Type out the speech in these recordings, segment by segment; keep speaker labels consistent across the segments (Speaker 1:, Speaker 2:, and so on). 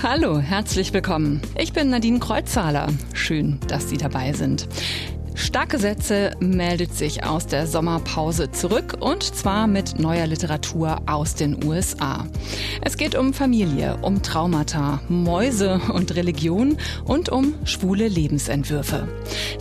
Speaker 1: Hallo, herzlich willkommen. Ich bin Nadine Kreuzzahler. Schön, dass Sie dabei sind. Starke Sätze meldet sich aus der Sommerpause zurück und zwar mit neuer Literatur aus den USA. Es geht um Familie, um Traumata, Mäuse und Religion und um schwule Lebensentwürfe.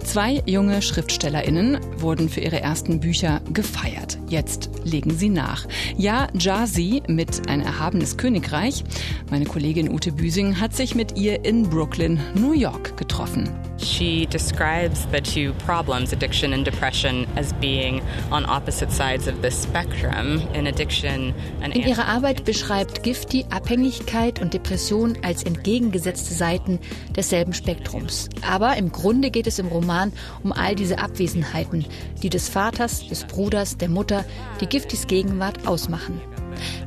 Speaker 1: Zwei junge Schriftstellerinnen wurden für ihre ersten Bücher gefeiert. Jetzt legen sie nach. Ja, Jazi mit Ein erhabenes Königreich. Meine Kollegin Ute Büsing hat sich mit ihr in Brooklyn, New York getroffen.
Speaker 2: She describes the two problems, addiction and depression, as being on opposite sides of the spectrum. In addiction,
Speaker 3: In ihrer Arbeit beschreibt Gift die Abhängigkeit und Depression als entgegengesetzte Seiten desselben Spektrums. Aber im Grunde geht es im Roman um all diese Abwesenheiten, die des Vaters, des Bruders, der Mutter, die Giftis Gegenwart ausmachen.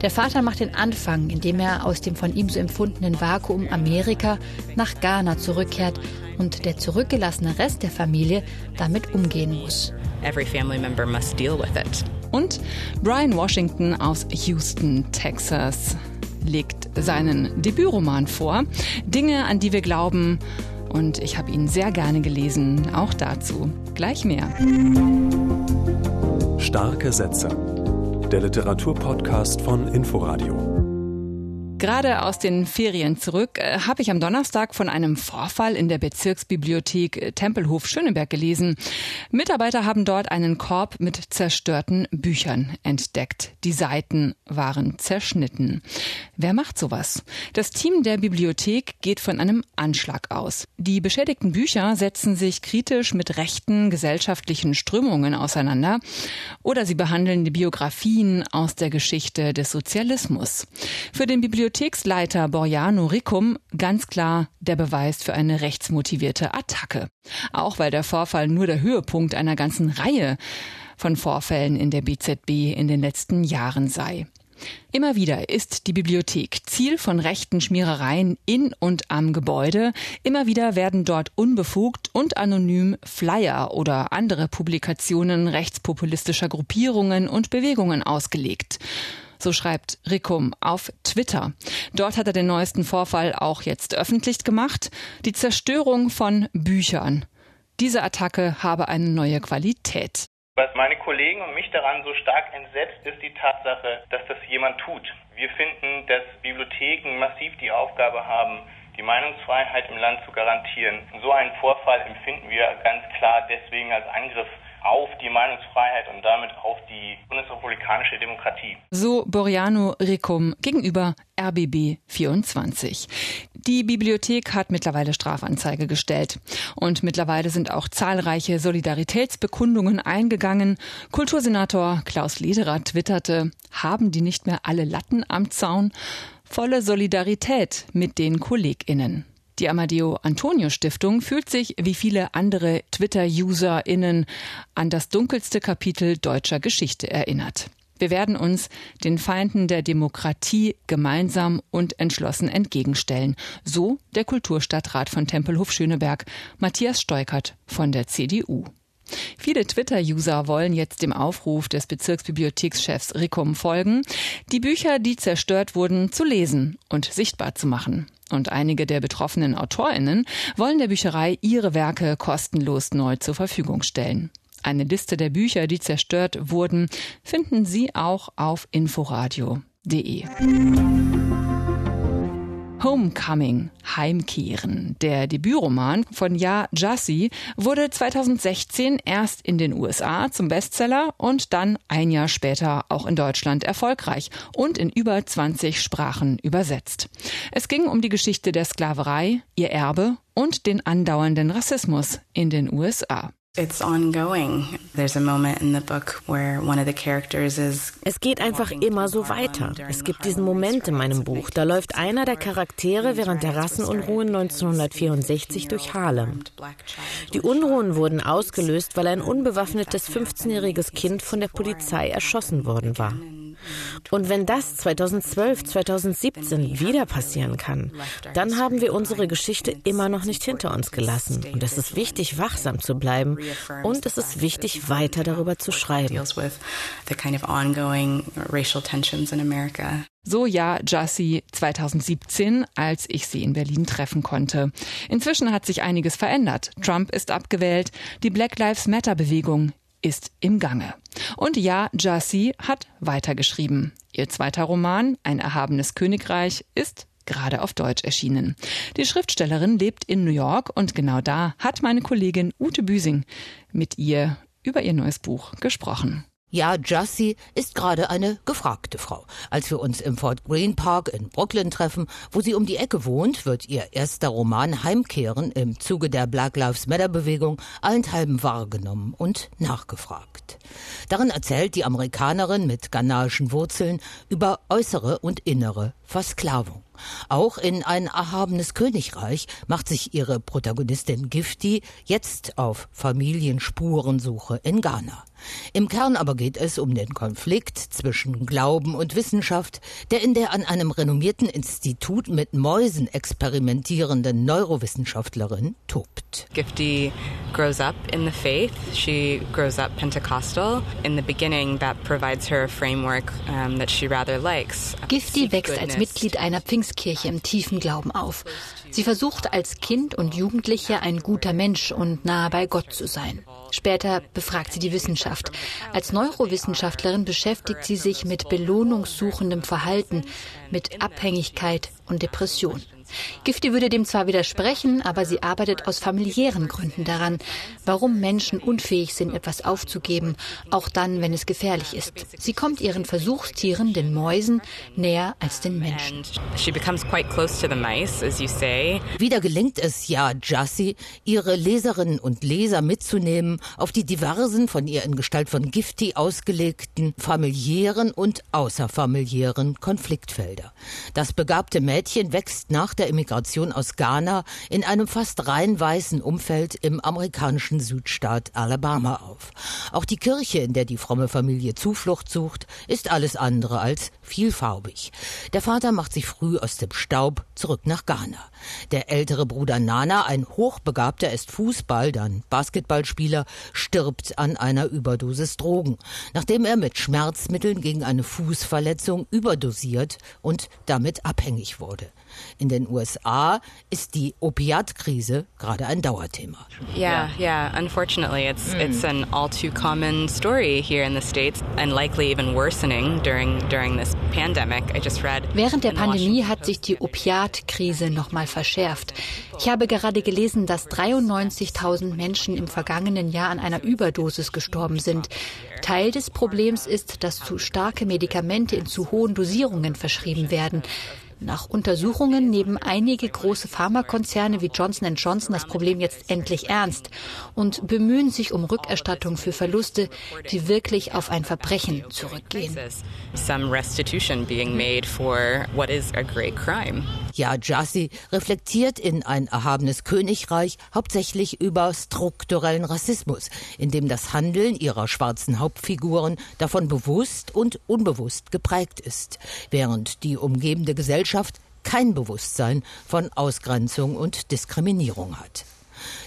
Speaker 3: Der Vater macht den Anfang, indem er aus dem von ihm so empfundenen Vakuum Amerika nach Ghana zurückkehrt und der zurückgelassene Rest der Familie damit umgehen muss.
Speaker 2: Every family member must deal with it.
Speaker 1: Und Brian Washington aus Houston, Texas, legt seinen Debütroman vor. Dinge, an die wir glauben. Und ich habe ihn sehr gerne gelesen. Auch dazu gleich mehr.
Speaker 4: Starke Sätze. Der Literaturpodcast von Inforadio.
Speaker 1: Gerade aus den Ferien zurück äh, habe ich am Donnerstag von einem Vorfall in der Bezirksbibliothek äh, Tempelhof Schöneberg gelesen. Mitarbeiter haben dort einen Korb mit zerstörten Büchern entdeckt. Die Seiten waren zerschnitten. Wer macht sowas? Das Team der Bibliothek geht von einem Anschlag aus. Die beschädigten Bücher setzen sich kritisch mit rechten gesellschaftlichen Strömungen auseinander oder sie behandeln die Biografien aus der Geschichte des Sozialismus. Für den Bibliothek Bibliotheksleiter Borjano Ricum ganz klar der Beweis für eine rechtsmotivierte Attacke. Auch weil der Vorfall nur der Höhepunkt einer ganzen Reihe von Vorfällen in der BZB in den letzten Jahren sei. Immer wieder ist die Bibliothek Ziel von rechten Schmierereien in und am Gebäude. Immer wieder werden dort unbefugt und anonym Flyer oder andere Publikationen rechtspopulistischer Gruppierungen und Bewegungen ausgelegt. So schreibt Rickum auf Twitter. Dort hat er den neuesten Vorfall auch jetzt öffentlich gemacht. Die Zerstörung von Büchern. Diese Attacke habe eine neue Qualität.
Speaker 5: Was meine Kollegen und mich daran so stark entsetzt, ist die Tatsache, dass das jemand tut. Wir finden, dass Bibliotheken massiv die Aufgabe haben, die Meinungsfreiheit im Land zu garantieren. So einen Vorfall empfinden wir ganz klar deswegen als Angriff auf die Meinungsfreiheit und damit auf die bundesrepublikanische Demokratie.
Speaker 1: So Boriano Ricum gegenüber RBB 24. Die Bibliothek hat mittlerweile Strafanzeige gestellt. Und mittlerweile sind auch zahlreiche Solidaritätsbekundungen eingegangen. Kultursenator Klaus Lederer twitterte, haben die nicht mehr alle Latten am Zaun? Volle Solidarität mit den KollegInnen. Die Amadeo Antonio Stiftung fühlt sich wie viele andere Twitter-UserInnen an das dunkelste Kapitel deutscher Geschichte erinnert. Wir werden uns den Feinden der Demokratie gemeinsam und entschlossen entgegenstellen. So der Kulturstadtrat von Tempelhof Schöneberg, Matthias Steukert von der CDU. Viele Twitter-User wollen jetzt dem Aufruf des Bezirksbibliothekschefs Rickum folgen, die Bücher, die zerstört wurden, zu lesen und sichtbar zu machen. Und einige der betroffenen AutorInnen wollen der Bücherei ihre Werke kostenlos neu zur Verfügung stellen. Eine Liste der Bücher, die zerstört wurden, finden Sie auch auf inforadio.de. Homecoming, Heimkehren. Der Debütroman von Ja Jassi wurde 2016 erst in den USA zum Bestseller und dann ein Jahr später auch in Deutschland erfolgreich und in über 20 Sprachen übersetzt. Es ging um die Geschichte der Sklaverei, ihr Erbe und den andauernden Rassismus in den USA.
Speaker 6: Es
Speaker 7: geht einfach immer so weiter. Es gibt diesen Moment in meinem Buch. Da läuft einer der Charaktere während der Rassenunruhen 1964 durch Harlem. Die Unruhen wurden ausgelöst, weil ein unbewaffnetes 15-jähriges Kind von der Polizei erschossen worden war. Und wenn das 2012, 2017 wieder passieren kann, dann haben wir unsere Geschichte immer noch nicht hinter uns gelassen. Und es ist wichtig, wachsam zu bleiben und es ist wichtig, weiter darüber zu schreiben.
Speaker 1: So ja Jussie 2017, als ich sie in Berlin treffen konnte. Inzwischen hat sich einiges verändert. Trump ist abgewählt, die Black Lives Matter Bewegung ist im Gange. Und ja, Jussie hat weitergeschrieben. Ihr zweiter Roman, Ein erhabenes Königreich, ist gerade auf Deutsch erschienen. Die Schriftstellerin lebt in New York und genau da hat meine Kollegin Ute Büsing mit ihr über ihr neues Buch gesprochen.
Speaker 6: Ja, Jussie ist gerade eine gefragte Frau. Als wir uns im Fort Greene Park in Brooklyn treffen, wo sie um die Ecke wohnt, wird ihr erster Roman Heimkehren im Zuge der Black Lives Matter Bewegung allenthalben wahrgenommen und nachgefragt. Darin erzählt die Amerikanerin mit ghanaischen Wurzeln über äußere und innere Versklavung. Auch in ein erhabenes Königreich macht sich ihre Protagonistin Gifty jetzt auf Familienspurensuche in Ghana. Im Kern aber geht es um den Konflikt zwischen Glauben und Wissenschaft, der in der an einem renommierten Institut mit Mäusen experimentierenden Neurowissenschaftlerin tobt.
Speaker 2: Gifty grows up in the faith. She grows up Pentecostal. In the beginning, that provides her a framework um, that she rather likes.
Speaker 3: Gifty wächst als Mitglied einer Pfingstkirche im tiefen Glauben auf. Sie versucht als Kind und Jugendliche ein guter Mensch und nahe bei Gott zu sein. Später befragt sie die Wissenschaft. Als Neurowissenschaftlerin beschäftigt sie sich mit belohnungssuchendem Verhalten, mit Abhängigkeit und Depression. Gifty würde dem zwar widersprechen, aber sie arbeitet aus familiären Gründen daran, warum Menschen unfähig sind, etwas aufzugeben, auch dann, wenn es gefährlich ist. Sie kommt ihren Versuchstieren, den Mäusen, näher als den Menschen.
Speaker 6: Wieder gelingt es ja Jussie, ihre Leserinnen und Leser mitzunehmen auf die diversen, von ihr in Gestalt von Gifty ausgelegten, familiären und außerfamiliären Konfliktfelder. Das begabte Mädchen wächst nach der der Immigration aus Ghana in einem fast rein weißen Umfeld im amerikanischen Südstaat Alabama auf. Auch die Kirche, in der die fromme Familie Zuflucht sucht, ist alles andere als vielfarbig. Der Vater macht sich früh aus dem Staub zurück nach Ghana. Der ältere Bruder Nana, ein Hochbegabter, ist Fußball, dann Basketballspieler, stirbt an einer Überdosis Drogen, nachdem er mit Schmerzmitteln gegen eine Fußverletzung überdosiert und damit abhängig wurde. In den USA ist die Opiatkrise gerade ein Dauerthema.
Speaker 2: Yeah, yeah. Unfortunately, it's mm. it's an all too common story here in the states and likely even worsening during during this pandemic. I just read.
Speaker 3: Während der Pandemie hat sich die Opiatkrise noch mal verschärft. Ich habe gerade gelesen, dass 93.000 Menschen im vergangenen Jahr an einer Überdosis gestorben sind. Teil des Problems ist, dass zu starke Medikamente in zu hohen Dosierungen verschrieben werden. Nach Untersuchungen nehmen einige große Pharmakonzerne wie Johnson Johnson das Problem jetzt endlich ernst und bemühen sich um Rückerstattung für Verluste, die wirklich auf ein Verbrechen zurückgehen.
Speaker 6: Ja, Jassi reflektiert in ein erhabenes Königreich hauptsächlich über strukturellen Rassismus, in dem das Handeln ihrer schwarzen Hauptfiguren davon bewusst und unbewusst geprägt ist, während die umgebende Gesellschaft Gesellschaft kein Bewusstsein von Ausgrenzung und Diskriminierung hat.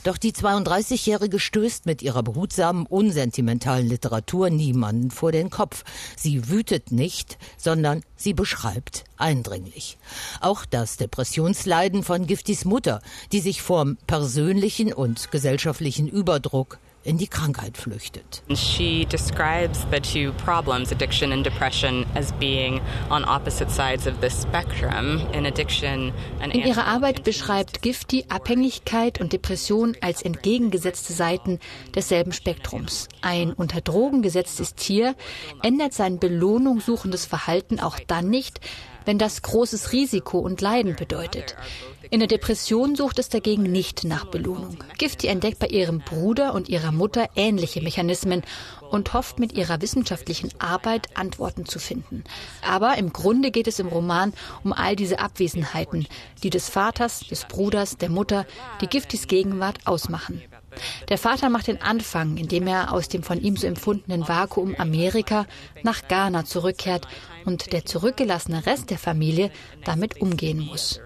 Speaker 6: Doch die 32-Jährige stößt mit ihrer behutsamen, unsentimentalen Literatur niemanden vor den Kopf. Sie wütet nicht, sondern sie beschreibt eindringlich. Auch das Depressionsleiden von Giftis Mutter, die sich vorm persönlichen und gesellschaftlichen Überdruck in die Krankheit flüchtet.
Speaker 2: She describes the two problems, addiction and depression, as being on opposite sides of the spectrum. In addiction,
Speaker 3: in ihrer Arbeit beschreibt Gifty Abhängigkeit und Depression als entgegengesetzte Seiten desselben Spektrums. Ein unter Drogen gesetztes Tier ändert sein belohnungssuchendes Verhalten auch dann nicht, wenn das großes Risiko und Leiden bedeutet. In der Depression sucht es dagegen nicht nach Belohnung. Gifty entdeckt bei ihrem Bruder und ihrer Mutter ähnliche Mechanismen und hofft mit ihrer wissenschaftlichen Arbeit Antworten zu finden. Aber im Grunde geht es im Roman um all diese Abwesenheiten, die des Vaters, des Bruders, der Mutter, die Giftys Gegenwart ausmachen. Der Vater macht den Anfang, indem er aus dem von ihm so empfundenen Vakuum Amerika nach Ghana zurückkehrt und der zurückgelassene Rest der Familie damit umgehen muss.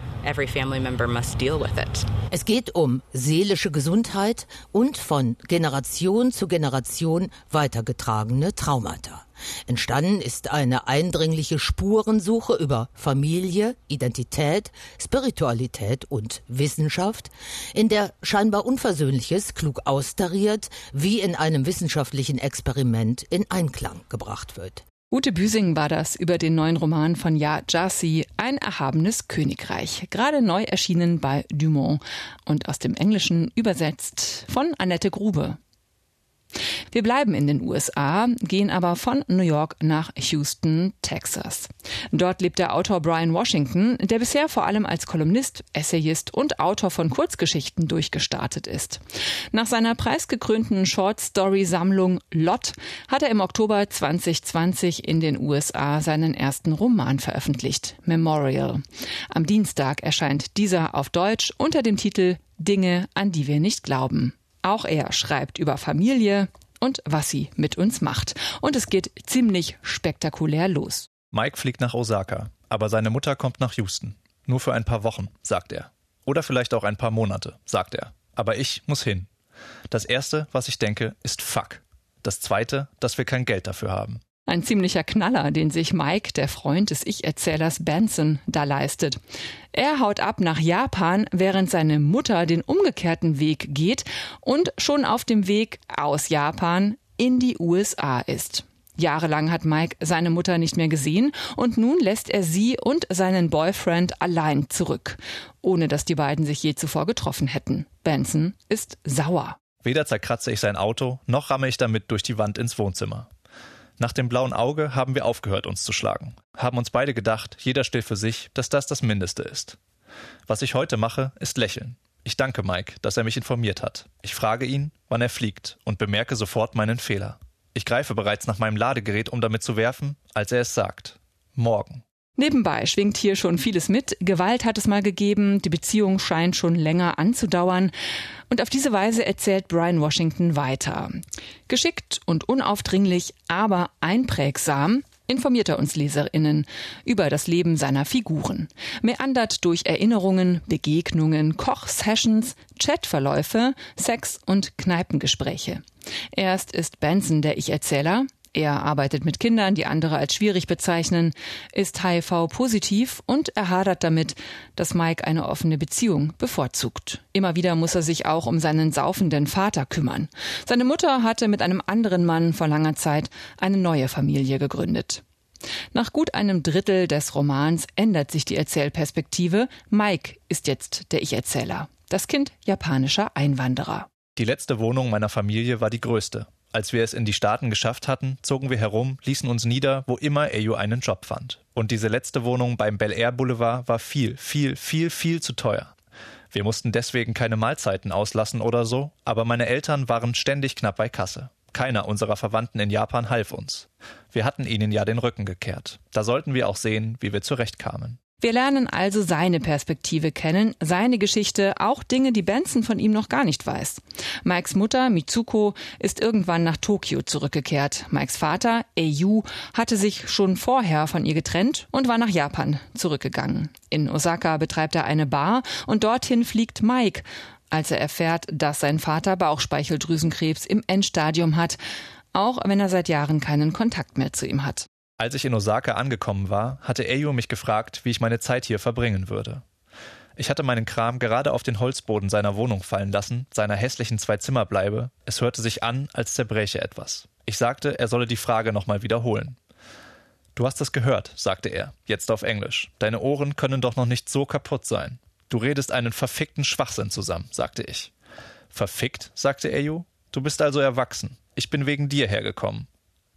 Speaker 6: Es geht um seelische Gesundheit und von Generation zu Generation weitergetragene Traumata. Entstanden ist eine eindringliche Spurensuche über Familie, Identität, Spiritualität und Wissenschaft, in der scheinbar Unversöhnliches klug austariert, wie in einem wissenschaftlichen Experiment in Einklang gebracht wird.
Speaker 1: Ute Büsing war das über den neuen Roman von Ja Jassi, Ein erhabenes Königreich, gerade neu erschienen bei Dumont und aus dem Englischen übersetzt von Annette Grube. Wir bleiben in den USA, gehen aber von New York nach Houston, Texas. Dort lebt der Autor Brian Washington, der bisher vor allem als Kolumnist, Essayist und Autor von Kurzgeschichten durchgestartet ist. Nach seiner preisgekrönten Short-Story-Sammlung Lot hat er im Oktober 2020 in den USA seinen ersten Roman veröffentlicht, Memorial. Am Dienstag erscheint dieser auf Deutsch unter dem Titel Dinge, an die wir nicht glauben. Auch er schreibt über Familie und was sie mit uns macht. Und es geht ziemlich spektakulär los.
Speaker 8: Mike fliegt nach Osaka, aber seine Mutter kommt nach Houston. Nur für ein paar Wochen, sagt er. Oder vielleicht auch ein paar Monate, sagt er. Aber ich muss hin. Das Erste, was ich denke, ist Fuck. Das Zweite, dass wir kein Geld dafür haben.
Speaker 1: Ein ziemlicher Knaller, den sich Mike, der Freund des Ich-Erzählers Benson, da leistet. Er haut ab nach Japan, während seine Mutter den umgekehrten Weg geht und schon auf dem Weg aus Japan in die USA ist. Jahrelang hat Mike seine Mutter nicht mehr gesehen und nun lässt er sie und seinen Boyfriend allein zurück, ohne dass die beiden sich je zuvor getroffen hätten. Benson ist sauer.
Speaker 8: Weder zerkratze ich sein Auto, noch ramme ich damit durch die Wand ins Wohnzimmer. Nach dem blauen Auge haben wir aufgehört, uns zu schlagen. Haben uns beide gedacht, jeder still für sich, dass das das Mindeste ist. Was ich heute mache, ist lächeln. Ich danke Mike, dass er mich informiert hat. Ich frage ihn, wann er fliegt und bemerke sofort meinen Fehler. Ich greife bereits nach meinem Ladegerät, um damit zu werfen, als er es sagt. Morgen.
Speaker 1: Nebenbei schwingt hier schon vieles mit. Gewalt hat es mal gegeben, die Beziehung scheint schon länger anzudauern. Und auf diese Weise erzählt Brian Washington weiter. Geschickt und unaufdringlich, aber einprägsam informiert er uns Leserinnen über das Leben seiner Figuren, meandert durch Erinnerungen, Begegnungen, Kochsessions, Chatverläufe, Sex- und Kneipengespräche. Erst ist Benson der Ich-Erzähler, er arbeitet mit Kindern, die andere als schwierig bezeichnen, ist HIV-positiv und er hadert damit, dass Mike eine offene Beziehung bevorzugt. Immer wieder muss er sich auch um seinen saufenden Vater kümmern. Seine Mutter hatte mit einem anderen Mann vor langer Zeit eine neue Familie gegründet. Nach gut einem Drittel des Romans ändert sich die Erzählperspektive. Mike ist jetzt der Ich-Erzähler, das Kind japanischer Einwanderer.
Speaker 8: Die letzte Wohnung meiner Familie war die größte. Als wir es in die Staaten geschafft hatten, zogen wir herum, ließen uns nieder, wo immer Ayu einen Job fand. Und diese letzte Wohnung beim Bel Air Boulevard war viel, viel, viel, viel zu teuer. Wir mussten deswegen keine Mahlzeiten auslassen oder so, aber meine Eltern waren ständig knapp bei Kasse. Keiner unserer Verwandten in Japan half uns. Wir hatten ihnen ja den Rücken gekehrt. Da sollten wir auch sehen, wie wir zurechtkamen.
Speaker 1: Wir lernen also seine Perspektive kennen, seine Geschichte, auch Dinge, die Benson von ihm noch gar nicht weiß. Mikes Mutter, Mitsuko, ist irgendwann nach Tokio zurückgekehrt. Mikes Vater, Eiyu, hatte sich schon vorher von ihr getrennt und war nach Japan zurückgegangen. In Osaka betreibt er eine Bar und dorthin fliegt Mike, als er erfährt, dass sein Vater Bauchspeicheldrüsenkrebs im Endstadium hat, auch wenn er seit Jahren keinen Kontakt mehr zu ihm hat.
Speaker 8: Als ich in Osaka angekommen war, hatte Eyo mich gefragt, wie ich meine Zeit hier verbringen würde. Ich hatte meinen Kram gerade auf den Holzboden seiner Wohnung fallen lassen, seiner hässlichen Zwei-Zimmer-Bleibe. Es hörte sich an, als zerbräche etwas. Ich sagte, er solle die Frage nochmal wiederholen. Du hast es gehört, sagte er, jetzt auf Englisch. Deine Ohren können doch noch nicht so kaputt sein. Du redest einen verfickten Schwachsinn zusammen, sagte ich. Verfickt, sagte Eyo. Du bist also erwachsen. Ich bin wegen dir hergekommen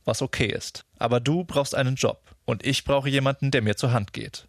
Speaker 8: was okay ist. Aber du brauchst einen Job und ich brauche jemanden, der mir zur Hand geht.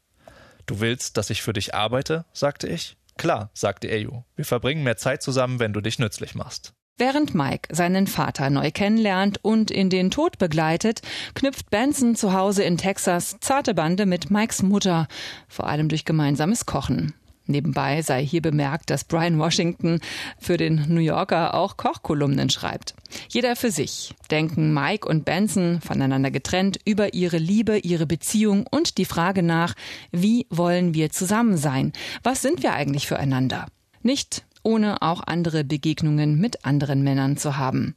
Speaker 8: Du willst, dass ich für dich arbeite? sagte ich. Klar, sagte Eyu. Wir verbringen mehr Zeit zusammen, wenn du dich nützlich machst.
Speaker 1: Während Mike seinen Vater neu kennenlernt und in den Tod begleitet, knüpft Benson zu Hause in Texas zarte Bande mit Mikes Mutter, vor allem durch gemeinsames Kochen. Nebenbei sei hier bemerkt, dass Brian Washington für den New Yorker auch Kochkolumnen schreibt. Jeder für sich denken Mike und Benson voneinander getrennt über ihre Liebe, ihre Beziehung und die Frage nach, wie wollen wir zusammen sein? Was sind wir eigentlich füreinander? Nicht ohne auch andere Begegnungen mit anderen Männern zu haben.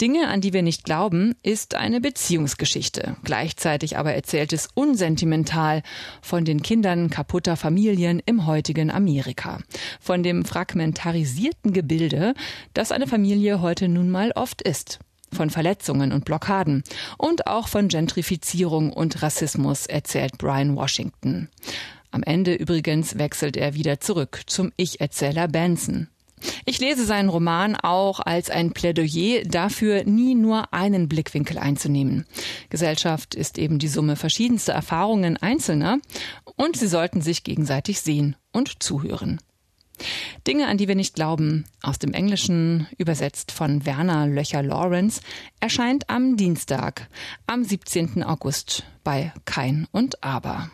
Speaker 1: Dinge, an die wir nicht glauben, ist eine Beziehungsgeschichte. Gleichzeitig aber erzählt es unsentimental von den Kindern kaputter Familien im heutigen Amerika. Von dem fragmentarisierten Gebilde, das eine Familie heute nun mal oft ist von Verletzungen und Blockaden und auch von Gentrifizierung und Rassismus, erzählt Brian Washington. Am Ende übrigens wechselt er wieder zurück zum Ich-Erzähler Benson. Ich lese seinen Roman auch als ein Plädoyer dafür, nie nur einen Blickwinkel einzunehmen. Gesellschaft ist eben die Summe verschiedenster Erfahrungen Einzelner und sie sollten sich gegenseitig sehen und zuhören. Dinge, an die wir nicht glauben, aus dem Englischen übersetzt von Werner Löcher Lawrence, erscheint am Dienstag, am 17. August bei Kein und Aber.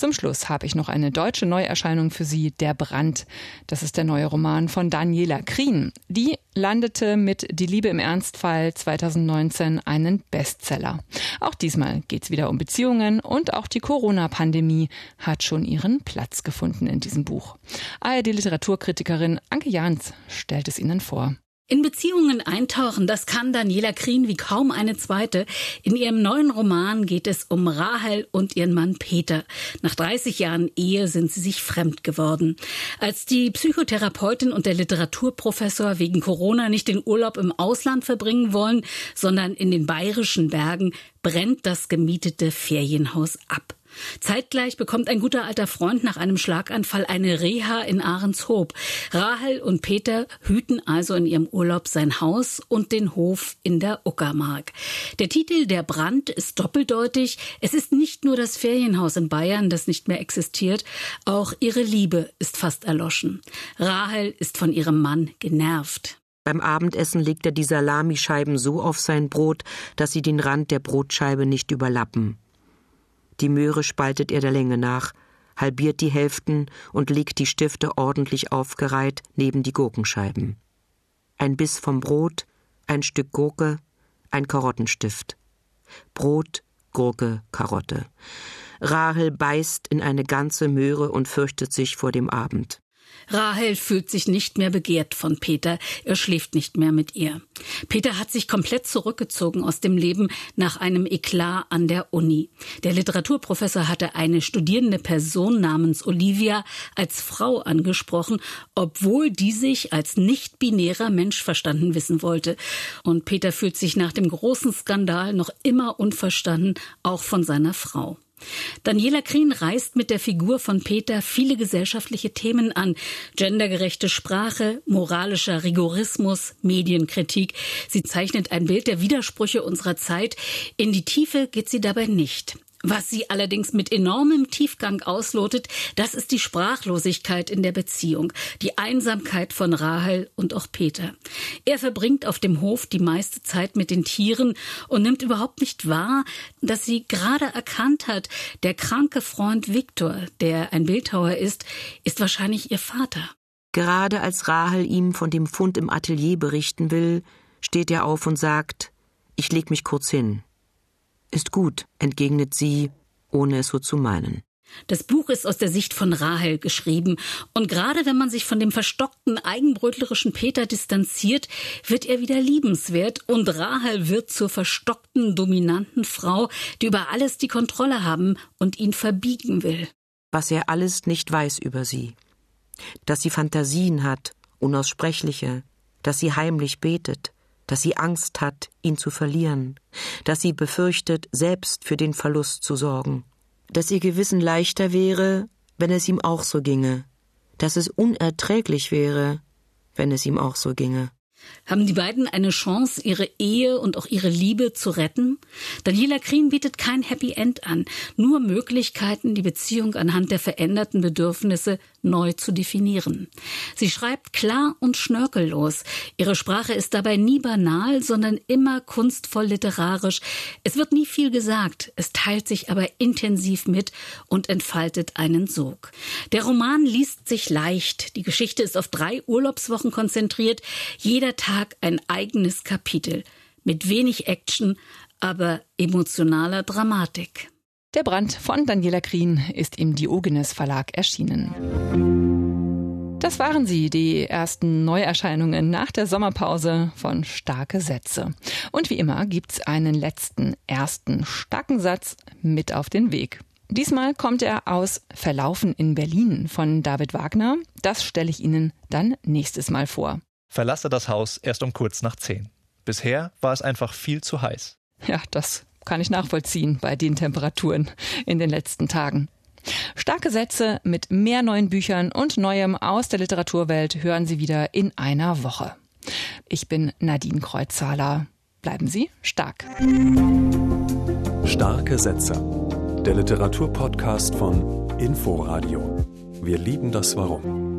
Speaker 1: Zum Schluss habe ich noch eine deutsche Neuerscheinung für Sie, Der Brand. Das ist der neue Roman von Daniela Krien. Die landete mit Die Liebe im Ernstfall 2019 einen Bestseller. Auch diesmal geht es wieder um Beziehungen und auch die Corona-Pandemie hat schon ihren Platz gefunden in diesem Buch. ARD-Literaturkritikerin Anke Jahns stellt es Ihnen vor.
Speaker 9: In Beziehungen eintauchen, das kann Daniela Krien wie kaum eine zweite. In ihrem neuen Roman geht es um Rahel und ihren Mann Peter. Nach 30 Jahren Ehe sind sie sich fremd geworden. Als die Psychotherapeutin und der Literaturprofessor wegen Corona nicht den Urlaub im Ausland verbringen wollen, sondern in den bayerischen Bergen, brennt das gemietete Ferienhaus ab. Zeitgleich bekommt ein guter alter Freund nach einem Schlaganfall eine Reha in Ahrenshoop. Rahel und Peter hüten also in ihrem Urlaub sein Haus und den Hof in der Uckermark. Der Titel Der Brand ist doppeldeutig. Es ist nicht nur das Ferienhaus in Bayern, das nicht mehr existiert, auch ihre Liebe ist fast erloschen. Rahel ist von ihrem Mann genervt.
Speaker 10: Beim Abendessen legt er die Salamischeiben so auf sein Brot, dass sie den Rand der Brotscheibe nicht überlappen. Die Möhre spaltet er der Länge nach, halbiert die Hälften und legt die Stifte ordentlich aufgereiht neben die Gurkenscheiben. Ein Biss vom Brot, ein Stück Gurke, ein Karottenstift. Brot, Gurke, Karotte. Rahel beißt in eine ganze Möhre und fürchtet sich vor dem Abend.
Speaker 9: Rahel fühlt sich nicht mehr begehrt von Peter, er schläft nicht mehr mit ihr. Peter hat sich komplett zurückgezogen aus dem Leben nach einem Eklat an der Uni. Der Literaturprofessor hatte eine studierende Person namens Olivia als Frau angesprochen, obwohl die sich als nicht-binärer Mensch verstanden wissen wollte. Und Peter fühlt sich nach dem großen Skandal noch immer unverstanden, auch von seiner Frau. Daniela Krien reißt mit der Figur von Peter viele gesellschaftliche Themen an. Gendergerechte Sprache, moralischer Rigorismus, Medienkritik. Sie zeichnet ein Bild der Widersprüche unserer Zeit. In die Tiefe geht sie dabei nicht. Was sie allerdings mit enormem Tiefgang auslotet, das ist die Sprachlosigkeit in der Beziehung, die Einsamkeit von Rahel und auch Peter. Er verbringt auf dem Hof die meiste Zeit mit den Tieren und nimmt überhaupt nicht wahr, dass sie gerade erkannt hat, der kranke Freund Viktor, der ein Bildhauer ist, ist wahrscheinlich ihr Vater.
Speaker 10: Gerade als Rahel ihm von dem Fund im Atelier berichten will, steht er auf und sagt, ich leg mich kurz hin. Ist gut, entgegnet sie, ohne es so zu meinen.
Speaker 9: Das Buch ist aus der Sicht von Rahel geschrieben. Und gerade wenn man sich von dem verstockten, eigenbrötlerischen Peter distanziert, wird er wieder liebenswert und Rahel wird zur verstockten, dominanten Frau, die über alles die Kontrolle haben und ihn verbiegen will.
Speaker 10: Was er alles nicht weiß über sie. Dass sie Fantasien hat, unaussprechliche, dass sie heimlich betet, dass sie Angst hat, ihn zu verlieren, dass sie befürchtet, selbst für den Verlust zu sorgen, dass ihr Gewissen leichter wäre, wenn es ihm auch so ginge, dass es unerträglich wäre, wenn es ihm auch so ginge.
Speaker 9: Haben die beiden eine Chance, ihre Ehe und auch ihre Liebe zu retten? Daniela Krien bietet kein Happy End an, nur Möglichkeiten, die Beziehung anhand der veränderten Bedürfnisse neu zu definieren. Sie schreibt klar und schnörkellos. Ihre Sprache ist dabei nie banal, sondern immer kunstvoll literarisch. Es wird nie viel gesagt, es teilt sich aber intensiv mit und entfaltet einen Sog. Der Roman liest sich leicht. Die Geschichte ist auf drei Urlaubswochen konzentriert. Jeder Tag ein eigenes Kapitel. Mit wenig Action, aber emotionaler Dramatik.
Speaker 1: Der Brand von Daniela Krien ist im Diogenes Verlag erschienen. Das waren sie, die ersten Neuerscheinungen nach der Sommerpause von Starke Sätze. Und wie immer gibt's einen letzten, ersten starken Satz mit auf den Weg. Diesmal kommt er aus Verlaufen in Berlin von David Wagner. Das stelle ich Ihnen dann nächstes Mal vor.
Speaker 8: Verlasse das Haus erst um kurz nach zehn. Bisher war es einfach viel zu heiß.
Speaker 1: Ja, das kann ich nachvollziehen bei den Temperaturen in den letzten Tagen. Starke Sätze mit mehr neuen Büchern und Neuem aus der Literaturwelt hören Sie wieder in einer Woche. Ich bin Nadine Kreuzzahler. Bleiben Sie stark.
Speaker 4: Starke Sätze. Der Literaturpodcast von Inforadio. Wir lieben das Warum.